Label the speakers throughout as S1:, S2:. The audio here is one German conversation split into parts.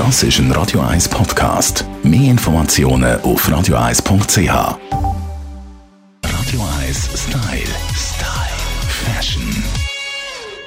S1: Das ist ein Radio 1 Podcast. Mehr Informationen auf radio1.ch. Radio 1 Style. Style. Fashion.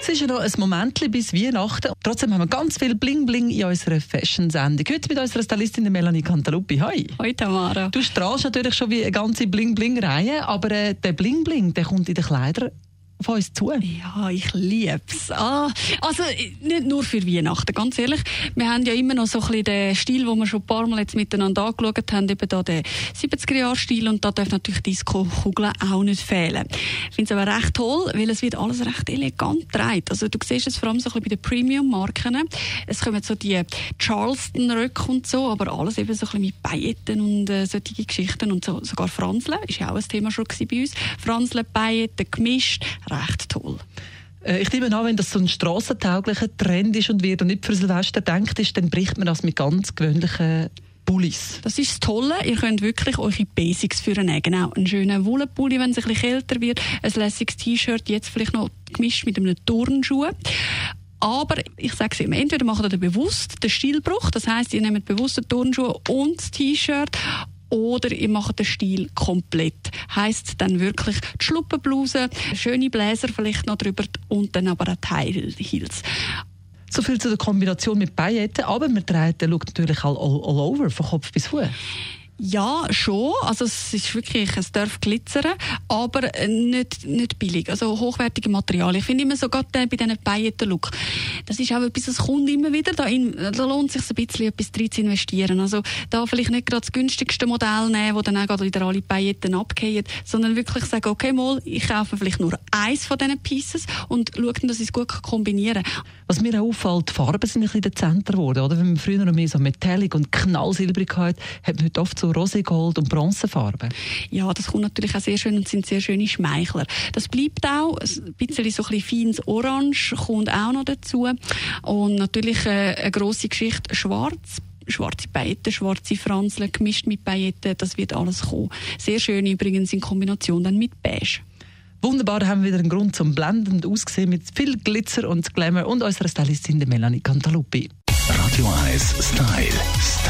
S2: Es ist ja noch ein Moment bis Weihnachten. Trotzdem haben wir ganz viel Bling-Bling in unserer Fashion-Sendung. Heute mit unserer Stylistin Melanie Cantaluppi. Hi.
S3: Hoi Tamara.
S2: Du strahlst natürlich schon wie eine ganze Bling-Bling-Reihe, aber äh, der Bling-Bling, der kommt in den Kleidern auf uns zu?
S3: Ja, ich liebe es. Ah, also nicht nur für Weihnachten, ganz ehrlich. Wir haben ja immer noch so ein bisschen den Stil, den wir schon ein paar Mal jetzt miteinander angeschaut haben, eben da den 70er-Jahr-Stil und da darf natürlich Disco-Kugeln auch nicht fehlen. Ich finde es aber recht toll, weil es wird alles recht elegant getragen. Also du siehst es vor allem so ein bisschen bei den Premium-Marken. Es kommen so die Charleston-Röcke und so, aber alles eben so ein bisschen mit Pailletten und äh, solche Geschichten und so. Sogar Franseln, ist ja auch ein Thema schon bei uns. Franseln, Pailletten, gemischt, recht toll.
S2: Äh, ich nehme an, wenn das so ein strassentauglicher Trend ist und wird und nicht für Silvester denkt ist, dann bricht man das mit ganz gewöhnlichen Pullis.
S3: Das ist das Tolle. Ihr könnt wirklich eure Basics führen. Genau. Einen schönen Wollenpulli, wenn es ein bisschen kälter wird. Ein lässiges T-Shirt, jetzt vielleicht noch gemischt mit einem Turnschuh. Aber ich sage es immer, entweder macht ihr bewusst den Stilbruch, das heißt, ihr nehmt bewusst den Turnschuh und das T-Shirt oder ihr macht den Stil komplett. Heißt dann wirklich die Schluppenbluse, schöne Bläser vielleicht noch drüber und dann aber die High Heels.
S2: So viel zu der Kombination mit Pailletten, aber man trägt Look natürlich all, all, all over, von Kopf bis Fuß.
S3: Ja, schon. Also es ist wirklich, es darf glitzern, aber nicht, nicht billig. Also hochwertige Materialien. Ich finde immer so, gerade bei diesen Pailletten-Look, das ist auch etwas, das kommt immer wieder. Da, in, da lohnt es sich ein bisschen etwas drin zu investieren. Also da vielleicht nicht gerade das günstigste Modell nehmen, wo dann auch gerade wieder alle Pailletten abgehen, sondern wirklich sagen, okay, mal, ich kaufe vielleicht nur eins von diesen Pieces und schaue dass ich es gut kombinieren kann.
S2: Was mir auch auffällt, die Farben sind ein bisschen dezenter geworden. Oder? Wenn man früher noch mehr so Metallic und Knallsilbrig hatte, hat man heute oft so Roségold und Bronzefarben.
S3: Ja, das kommt natürlich auch sehr schön und sind sehr schöne Schmeichler. Das bleibt auch, ein bisschen so ein bisschen feines Orange kommt auch noch dazu. Und natürlich äh, eine grosse Geschichte, schwarz schwarze Beete, schwarze Franseln, gemischt mit Pailletten, das wird alles kommen. Sehr schön übrigens in Kombination dann mit Beige.
S2: Wunderbar, haben wir wieder einen Grund zum blendend aussehen mit viel Glitzer und Glamour und unserer Stylistin Melanie Cantaluppi.
S1: Radio 1 Style. Style.